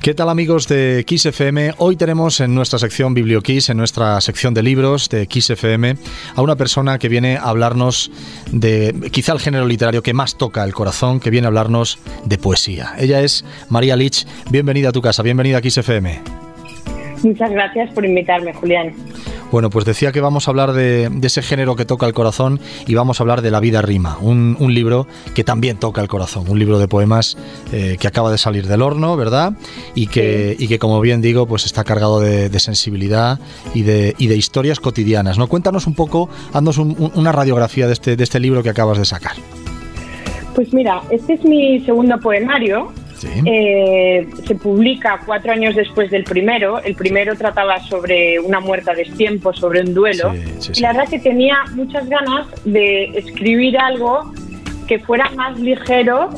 ¿Qué tal amigos de Kiss FM? Hoy tenemos en nuestra sección BiblioKiss, en nuestra sección de libros de Kiss FM, a una persona que viene a hablarnos de quizá el género literario que más toca el corazón, que viene a hablarnos de poesía. Ella es María Lich. Bienvenida a tu casa, bienvenida a Kiss FM. Muchas gracias por invitarme, Julián. Bueno, pues decía que vamos a hablar de, ese género que toca el corazón y vamos a hablar de La vida rima, un, libro que también toca el corazón, un libro de poemas eh, que acaba de salir del horno, ¿verdad? Y que, y que como bien digo, pues está cargado de, sensibilidad y de, y de, historias cotidianas. ¿no? Cuéntanos un poco, haznos una radiografía de este, de este libro que acabas de sacar. Pues mira, este es mi segundo poemario eh, se publica cuatro años después del primero. El primero trataba sobre una muerte a destiempo, sobre un duelo. y la verdad que tenía muchas ganas de escribir algo que fuera más ligero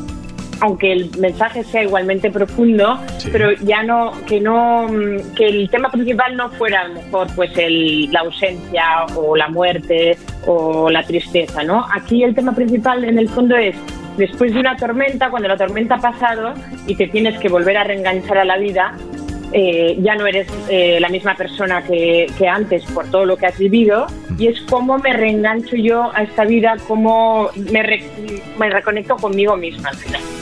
aunque el mensaje sea igualmente profundo, pero ya no que no que el tema principal no fuera a lo mejor pues el, la ausencia o la muerte o la tristeza, ¿no? Aquí el tema principal en el fondo es después de una tormenta, cuando la tormenta ha pasado y te tienes que volver a reenganchar a la vida, eh, ya no eres eh, la misma persona que, antes por todo lo que has vivido y es como me reengancho yo a esta vida, cómo me, me reconecto conmigo misma al final.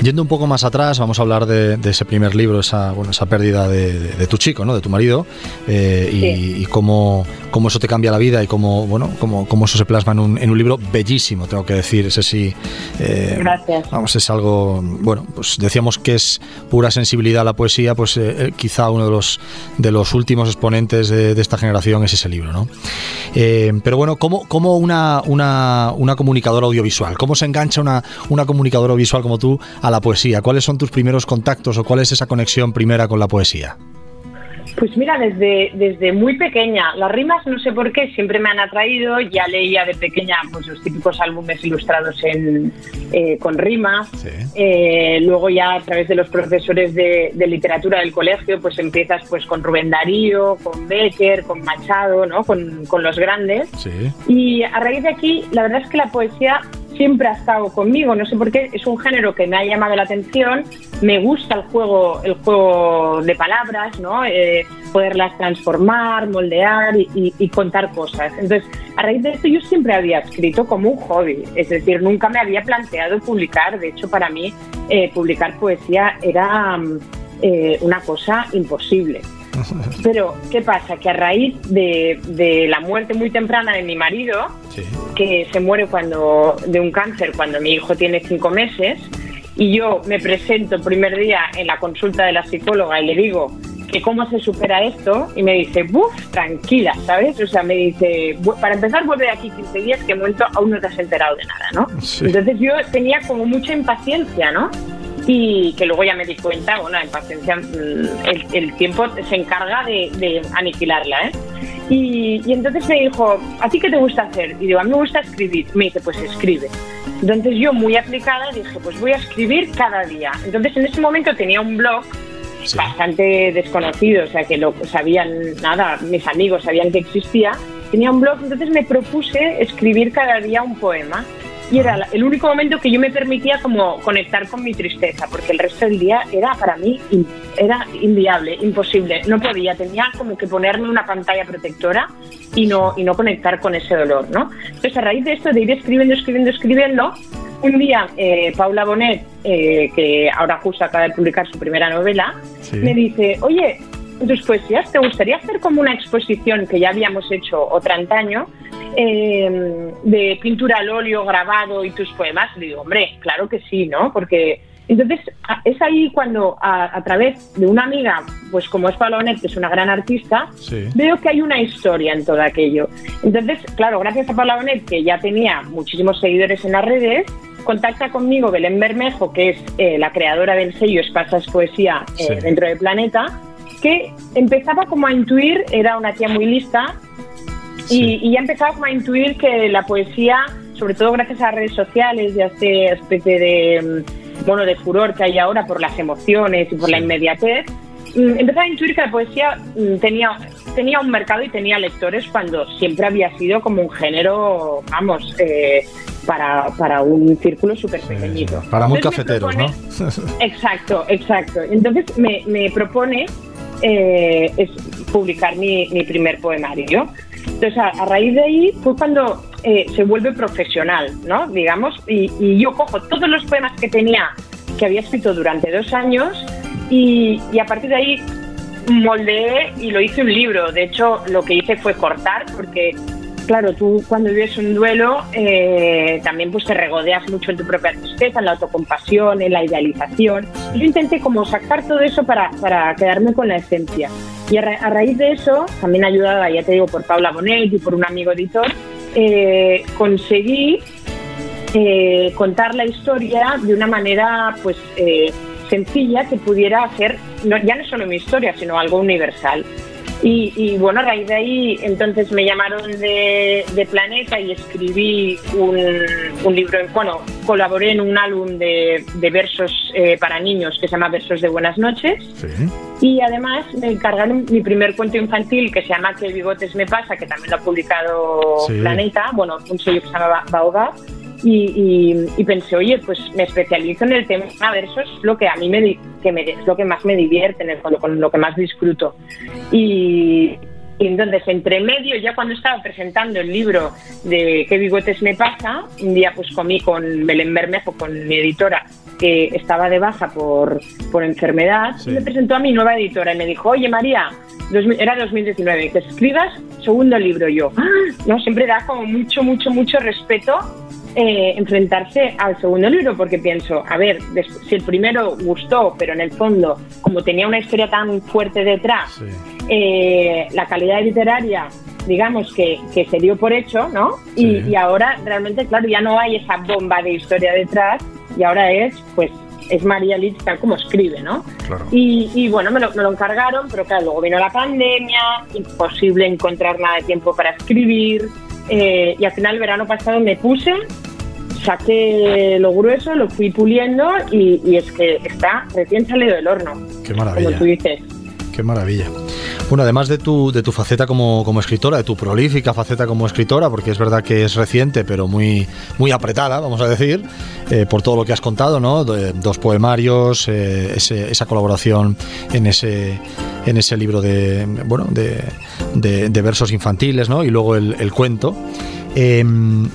Yendo un poco más atrás, vamos a hablar de, ese primer libro, esa, bueno, esa pérdida de, tu chico, ¿no? de tu marido, eh, y, cómo, cómo, eso te cambia la vida y cómo, bueno, cómo, cómo eso se plasma en un, en un, libro bellísimo, tengo que decir. Ese sí. Eh, Gracias. Vamos, es algo. Bueno, pues decíamos que es pura sensibilidad a la poesía, pues eh, quizá uno de los, de los últimos exponentes de, esta generación es ese libro, ¿no? pero bueno, ¿cómo, cómo una, una, una, comunicadora audiovisual? ¿Cómo se engancha una, una comunicadora audiovisual como tú a la poesía? ¿Cuáles son tus primeros contactos o cuál es esa conexión primera con la poesía? Pues mira, desde, desde muy pequeña. Las rimas, no sé por qué, siempre me han atraído. Ya leía de pequeña pues, los típicos álbumes ilustrados en, eh, con rimas. Eh, luego ya a través de los profesores de, literatura del colegio, pues empiezas pues con Rubén Darío, con Becker, con Machado, ¿no? con, con los grandes. Y a raíz de aquí, la verdad es que la poesía siempre ha estado conmigo, no sé por qué, es un género que me ha llamado la atención, me gusta el juego, el juego de palabras, ¿no? Eh, poderlas transformar, moldear y, contar cosas. Entonces, a raíz de esto yo siempre había escrito como un hobby, es decir, nunca me había planteado publicar, de hecho para mí eh, publicar poesía era mm, eh, una cosa imposible. Pero, ¿qué pasa? Que a raíz de, la muerte muy temprana de mi marido, que se muere cuando de un cáncer cuando mi hijo tiene cinco meses, y yo me presento el primer día en la consulta de la psicóloga y le digo que cómo se supera esto, y me dice, buf, tranquila, ¿sabes? O sea, me dice, para empezar, vuelve de aquí 15 días que he muerto, aún no te has enterado de nada, ¿no? Entonces yo tenía como mucha impaciencia, ¿no? Y que luego ya me di cuenta, bueno, en paciencia mm, el, tiempo se encarga de, aniquilarla, ¿eh? Y, entonces me dijo, ¿a ti qué te gusta hacer? Y digo, a mí me gusta escribir. Me dice, pues escribe. Entonces yo, muy aplicada, dije, pues voy a escribir cada día. Entonces en ese momento tenía un blog bastante desconocido, o sea, que lo sabían, nada, mis amigos sabían que existía. Tenía un blog, entonces me propuse escribir cada día un poema y era el único momento que yo me permitía como conectar con mi tristeza, porque el resto del día era para mí era inviable, imposible, no podía, tenía como que ponerme una pantalla protectora y no y no conectar con ese dolor, ¿no? Entonces a raíz de esto de ir escribiendo, escribiendo, escribiendo, un día eh, Paula Bonet, eh, que ahora justo acaba de publicar su primera novela, me dice, oye, tus poesías, ¿te gustaría hacer como una exposición que ya habíamos hecho otro antaño eh, de pintura al óleo, grabado y tus poemas? Le digo, hombre, claro que sí, ¿no? Porque entonces es ahí cuando a, través de una amiga, pues como es Palonet, que es una gran artista, veo que hay una historia en todo aquello. Entonces, claro, gracias a Palonet, que ya tenía muchísimos seguidores en las redes, contacta conmigo Belén Bermejo, que es eh, la creadora del sello Espasas Poesía eh, dentro de Planeta, que empezaba como a intuir, era una tía muy lista, y, ya empezaba como a intuir que la poesía, sobre todo gracias a las redes sociales y a este especie de, mm, bueno, de furor que hay ahora por las emociones y por la inmediatez, mm, empecé a intuir que la poesía mm, tenía, tenía un mercado y tenía lectores cuando siempre había sido como un género, vamos, eh, para, para, un círculo súper pequeñito. para muy cafeteros, ¿no? exacto, exacto. Entonces me, me propone eh, es publicar mi, mi, primer poemario. Entonces, a, raíz de ahí fue cuando eh, se vuelve profesional, ¿no? Digamos, y, y, yo cojo todos los poemas que tenía, que había escrito durante dos años, y, y a partir de ahí moldeé y lo hice un libro. De hecho, lo que hice fue cortar, porque claro, tú cuando vives un duelo eh, también pues te regodeas mucho en tu propia tristeza, en la autocompasión, en la idealización. Yo intenté como sacar todo eso para, para quedarme con la esencia. Y a, raíz de eso, también ayudada, ya te digo, por Paula Bonet y por un amigo editor, eh, conseguí eh, contar la historia de una manera pues sencilla que pudiera hacer ya no solo mi historia, sino algo universal. Y, bueno, a raíz de ahí, entonces me llamaron de, Planeta y escribí un, libro, bueno, colaboré en un álbum de, versos eh, para niños que se llama Versos de Buenas Noches. Y además me encargaron mi primer cuento infantil que se llama Que bigotes me pasa, que también lo ha publicado Planeta, bueno, un sello que se llama Baobab y, pensé, oye, pues me especializo en el tema versos, lo que a mí me, que me, es lo que más me divierte, en el, con lo que más disfruto. Y, entonces, entre medio, ya cuando estaba presentando el libro de ¿Qué bigotes me pasa? Un día pues comí con Belén Bermejo, con mi editora, que estaba de baja por, por enfermedad, y me presentó a mi nueva editora y me dijo, oye María, era 2019, que escribas segundo libro yo. ¡Ah! No, siempre da como mucho, mucho, mucho respeto eh, enfrentarse al segundo libro, porque pienso, a ver, si el primero gustó, pero en el fondo, como tenía una historia tan fuerte detrás, eh, la calidad literaria, digamos que, que, se dio por hecho, ¿no? Y, ahora realmente, claro, ya no hay esa bomba de historia detrás, y ahora es, pues, es María Litz tal como escribe, ¿no? Y, bueno, me lo, me lo, encargaron, pero claro, luego vino la pandemia, imposible encontrar nada de tiempo para escribir, eh, y al final el verano pasado me puse saqué lo grueso, lo fui puliendo y, es que está recién salido del horno. Qué maravilla. Como tú dices. Qué maravilla. Bueno, además de tu, de tu faceta como, como, escritora, de tu prolífica faceta como escritora, porque es verdad que es reciente, pero muy, muy apretada, vamos a decir, eh, por todo lo que has contado, ¿no? dos poemarios, eh, esa colaboración en ese, en ese libro de, bueno, de, de, versos infantiles, ¿no? Y luego el, el cuento. Em,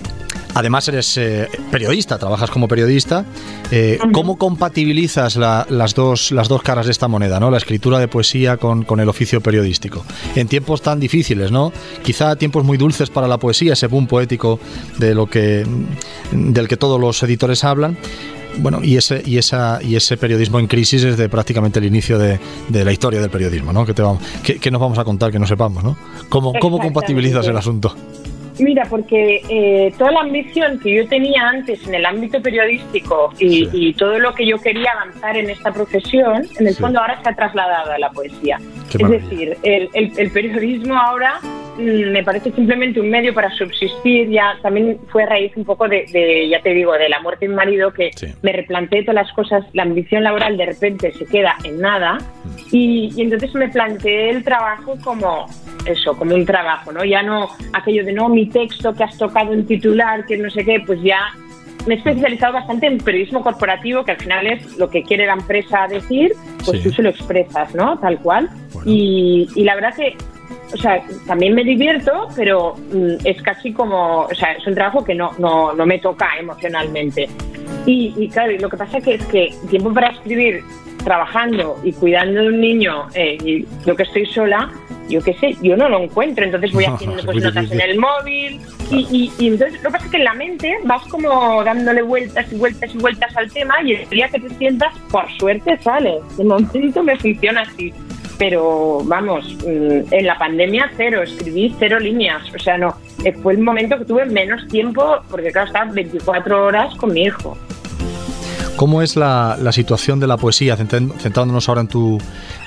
Además eres eh, periodista, trabajas como periodista. Eh, ¿Cómo compatibilizas las, dos, las dos caras de esta moneda, ¿no? la escritura de poesía con, el oficio periodístico? En tiempos tan difíciles, ¿no? Quizá tiempos muy dulces para la poesía, ese boom poético de lo que, del que todos los editores hablan. Bueno, y ese, y, esa, y ese periodismo en crisis desde prácticamente el inicio de, la historia del periodismo, ¿no? ¿Qué, te vamos, qué, nos vamos a contar que no sepamos, ¿no? ¿Cómo, cómo compatibilizas el asunto? Mira, porque eh, toda la ambición que yo tenía antes en el ámbito periodístico y, todo lo que yo quería avanzar en esta profesión, en el fondo ahora se ha trasladado a la poesía. es decir, el, periodismo ahora me parece simplemente un medio para subsistir. Ya también fue a raíz un poco de, ya te digo, de la muerte de mi marido que me replanteé todas las cosas. La ambición laboral de repente se queda en nada mm. y, y entonces me planteé el trabajo como eso, como un trabajo, ¿no? Ya no aquello de no, mi texto que has tocado en titular, que no sé qué, pues ya me he especializado bastante en periodismo corporativo, que al final es lo que quiere la empresa decir, pues tú se lo expresas, ¿no? Tal cual. Y, y, la verdad que, o sea, también me divierto, pero mm, es casi como, o sea, es un trabajo que no, no, no me toca emocionalmente. Y, y claro, lo que pasa que es que tiempo para escribir trabajando y cuidando de un niño eh, y yo que estoy sola, yo qué sé, yo no lo encuentro, entonces voy haciendo pues, notas en el móvil y, y, entonces lo que pasa es que en la mente vas como dándole vueltas y vueltas y vueltas al tema y el día que te sientas, por suerte sale. De momento me funciona así. Pero vamos, mm, en la pandemia cero, escribí cero líneas, o sea, no, eh, fue el momento que tuve menos tiempo porque claro, estaba 24 horas con mi hijo. ¿Cómo es la, situación de la poesía, centrándonos ahora en tu,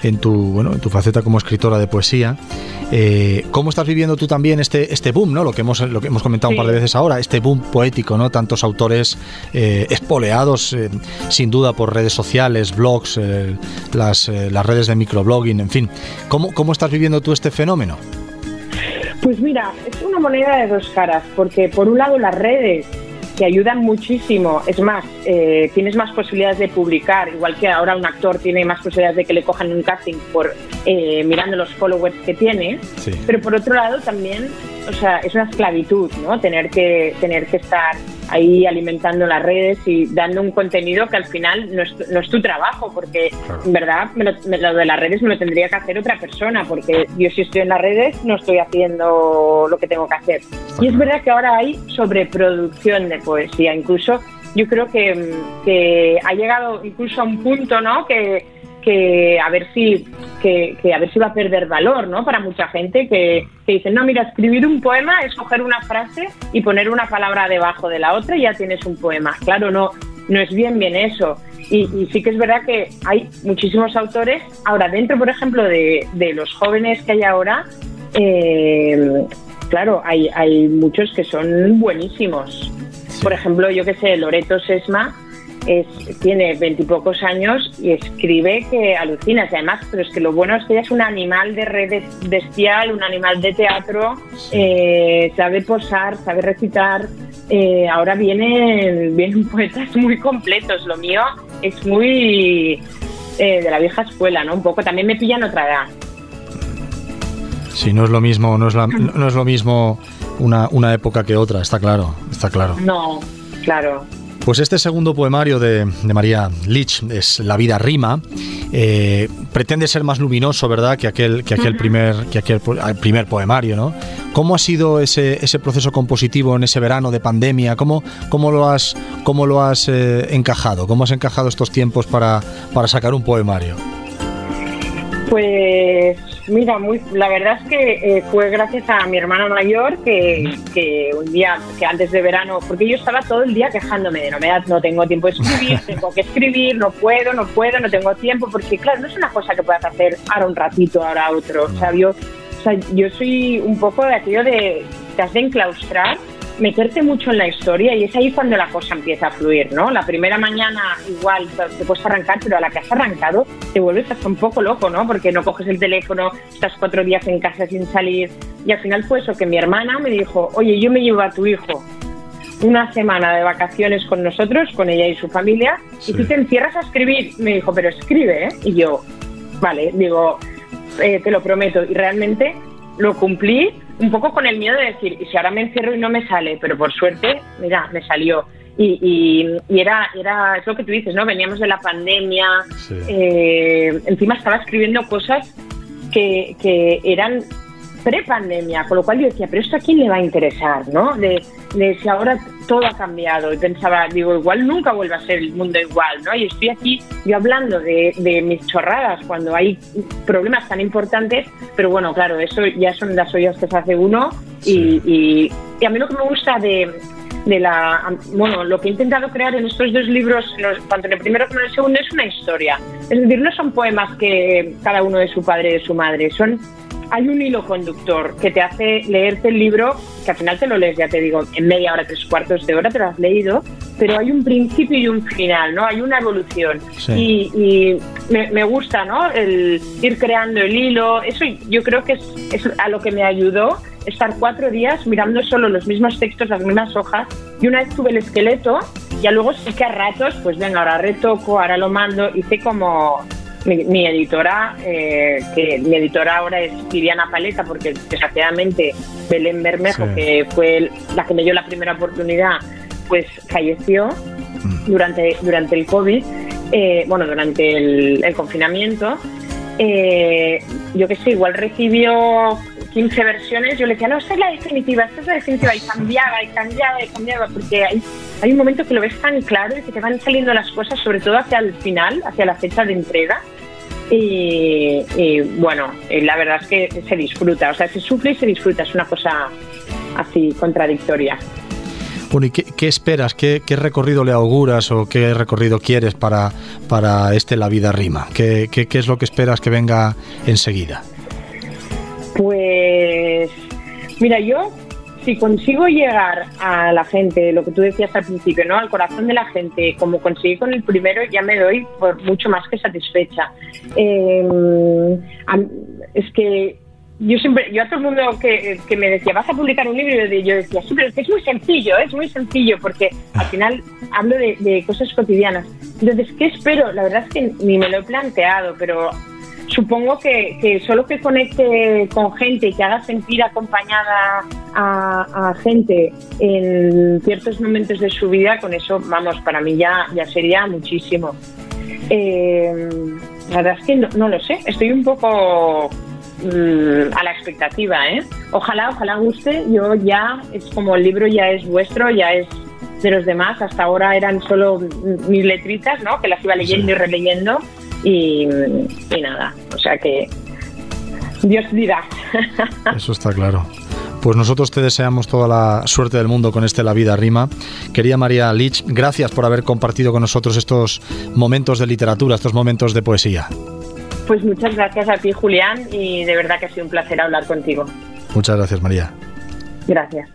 en tu, bueno, en tu faceta como escritora de poesía? Eh, ¿Cómo estás viviendo tú también este, este boom, ¿no? lo, que hemos, lo que hemos comentado un par de veces ahora, este boom poético, ¿no? tantos autores eh, espoleados eh, sin duda por redes sociales, blogs, las, las redes de microblogging, en fin. ¿Cómo, ¿Cómo estás viviendo tú este fenómeno? Pues mira, es una moneda de dos caras, porque por un lado las redes que ayudan muchísimo. Es más, eh, tienes más posibilidades de publicar, igual que ahora un actor tiene más posibilidades de que le cojan un casting por eh, mirando los followers que tiene. Pero por otro lado también, o sea, es una esclavitud, ¿no? Tener que tener que estar ahí alimentando las redes y dando un contenido que al final no es, no es tu trabajo, porque en verdad lo, de las redes me lo tendría que hacer otra persona, porque yo si estoy en las redes no estoy haciendo lo que tengo que hacer. Y es verdad que ahora hay sobreproducción de poesía, incluso yo creo que, que ha llegado incluso a un punto, ¿no? Que, que a ver si que, a ver si va a perder valor, ¿no? Para mucha gente que, que dice, no, mira, escribir un poema es coger una frase y poner una palabra debajo de la otra y ya tienes un poema. Claro, no, no es bien bien eso. Y, sí que es verdad que hay muchísimos autores. Ahora, dentro, por ejemplo, de, de los jóvenes que hay ahora, eh, claro, hay, hay muchos que son buenísimos. Por ejemplo, yo que sé, Loreto Sesma tiene veintipocos años y escribe que alucinas. Y además, pero es que lo bueno es que ella es un animal de red bestial, un animal de teatro, eh, sabe posar, sabe recitar. Eh, ahora vienen, vienen poetas muy completos. Lo mío es muy eh, de la vieja escuela, ¿no? Un poco. También me pillan otra edad. Sí, no es lo mismo, no es, no es lo mismo una, una época que otra, está claro, está claro. No, claro. Pues este segundo poemario de, María Lich es La vida rima. Eh, pretende ser más luminoso, ¿verdad?, que aquel, que aquel, primer, que aquel primer poemario, ¿no? ¿Cómo ha sido ese, ese proceso compositivo en ese verano de pandemia? ¿Cómo, cómo lo has, cómo lo has eh, encajado? ¿Cómo has encajado estos tiempos para, para sacar un poemario? Pues Mira, muy, la verdad es que eh, fue gracias a mi hermana mayor que, que, un día, que antes de verano, porque yo estaba todo el día quejándome de no, me no tengo tiempo de escribir, tengo que escribir, no puedo, no puedo, no tengo tiempo, porque claro, no es una cosa que puedas hacer ahora un ratito, ahora otro. O sea, yo, o sea, yo soy un poco de aquello de te has de enclaustrar meterte mucho en la historia y es ahí cuando la cosa empieza a fluir, ¿no? La primera mañana igual te puedes arrancar, pero a la que has arrancado te vuelves hasta un poco loco, ¿no? Porque no coges el teléfono, estás cuatro días en casa sin salir y al final fue eso que mi hermana me dijo, oye, yo me llevo a tu hijo una semana de vacaciones con nosotros, con ella y su familia, y tú te encierras a escribir. Me dijo, pero escribe, ¿eh? Y yo, vale, digo, eh, te lo prometo. Y realmente lo cumplí un poco con el miedo de decir, y si ahora me encierro y no me sale, pero por suerte, mira, me salió. Y, y, era, era, es lo que tú dices, ¿no? Veníamos de la pandemia, eh, encima estaba escribiendo cosas que, que eran pre-pandemia, con lo cual yo decía, pero esto a quién le va a interesar, ¿no? De, de, si ahora todo ha cambiado y pensaba, digo, igual nunca vuelve a ser el mundo igual, ¿no? Y estoy aquí yo hablando de, de mis chorradas cuando hay problemas tan importantes, pero bueno, claro, eso ya son las ollas que se hace uno y, y, y a mí lo que me gusta de, de la bueno lo que he intentado crear en estos dos libros tanto en el primero como en el segundo es una historia es decir no son poemas que cada uno de su padre y de su madre son hay un hilo conductor que te hace leerte el libro, que al final te lo lees, ya te digo, en media hora, tres cuartos de hora te lo has leído, pero hay un principio y un final, ¿no? Hay una evolución. Y, me, gusta, ¿no? El ir creando el hilo. Eso yo creo que es, a lo que me ayudó estar cuatro días mirando solo los mismos textos, las mismas hojas, y una vez tuve el esqueleto, ya luego sí que a ratos, pues venga, ahora retoco, ahora lo mando, hice como mi, editora, eh, que mi editora ahora es Viviana Paleta, porque desgraciadamente Belén Bermejo, que fue la que me dio la primera oportunidad, pues falleció mm. durante, durante el COVID, eh, bueno, durante el, confinamiento. Eh, yo qué sé, igual recibió 15 versiones, yo le decía, no, esta es la definitiva, esta es la definitiva, y cambiaba, y cambiaba, y cambiaba, porque hay, hay un momento que lo ves tan claro y que te van saliendo las cosas, sobre todo hacia el final, hacia la fecha de entrega, y, bueno, la verdad es que se disfruta, o sea, se sufre y se disfruta, es una cosa así contradictoria. Bueno, ¿y qué, esperas? ¿Qué, recorrido le auguras o qué recorrido quieres para, para este La Vida Rima? ¿Qué, qué, qué es lo que esperas que venga enseguida? Pues Mira, yo si consigo llegar a la gente, lo que tú decías al principio, ¿no? Al corazón de la gente, como conseguí con el primero, ya me doy por mucho más que satisfecha. Em, es que yo siempre, yo a todo el mundo que, me decía, vas a publicar un libro, yo decía, sí, pero es que es muy sencillo, es muy sencillo, porque al final hablo de, de cosas cotidianas. Entonces, ¿qué espero? La verdad es que ni me lo he planteado, pero supongo que, solo que conecte con gente y que haga sentir acompañada a, gente en ciertos momentos de su vida, con eso, vamos, para mí ya, ya sería muchísimo. Eh, la verdad es que no, lo sé, estoy un poco mm, a la expectativa, ¿eh? Ojalá, ojalá guste, yo ya, es como el libro ya es vuestro, ya es de los demás, hasta ahora eran solo mis letritas, ¿no? Que las iba leyendo y releyendo y, nada, o sea que Dios dirá. Eso está claro. Pues nosotros te deseamos toda la suerte del mundo con este La Vida Rima. Quería María Lich, gracias por haber compartido con nosotros estos momentos de literatura, estos momentos de poesía. Pues muchas gracias a ti, Julián, y de verdad que ha sido un placer hablar contigo. Muchas gracias, María. Gracias.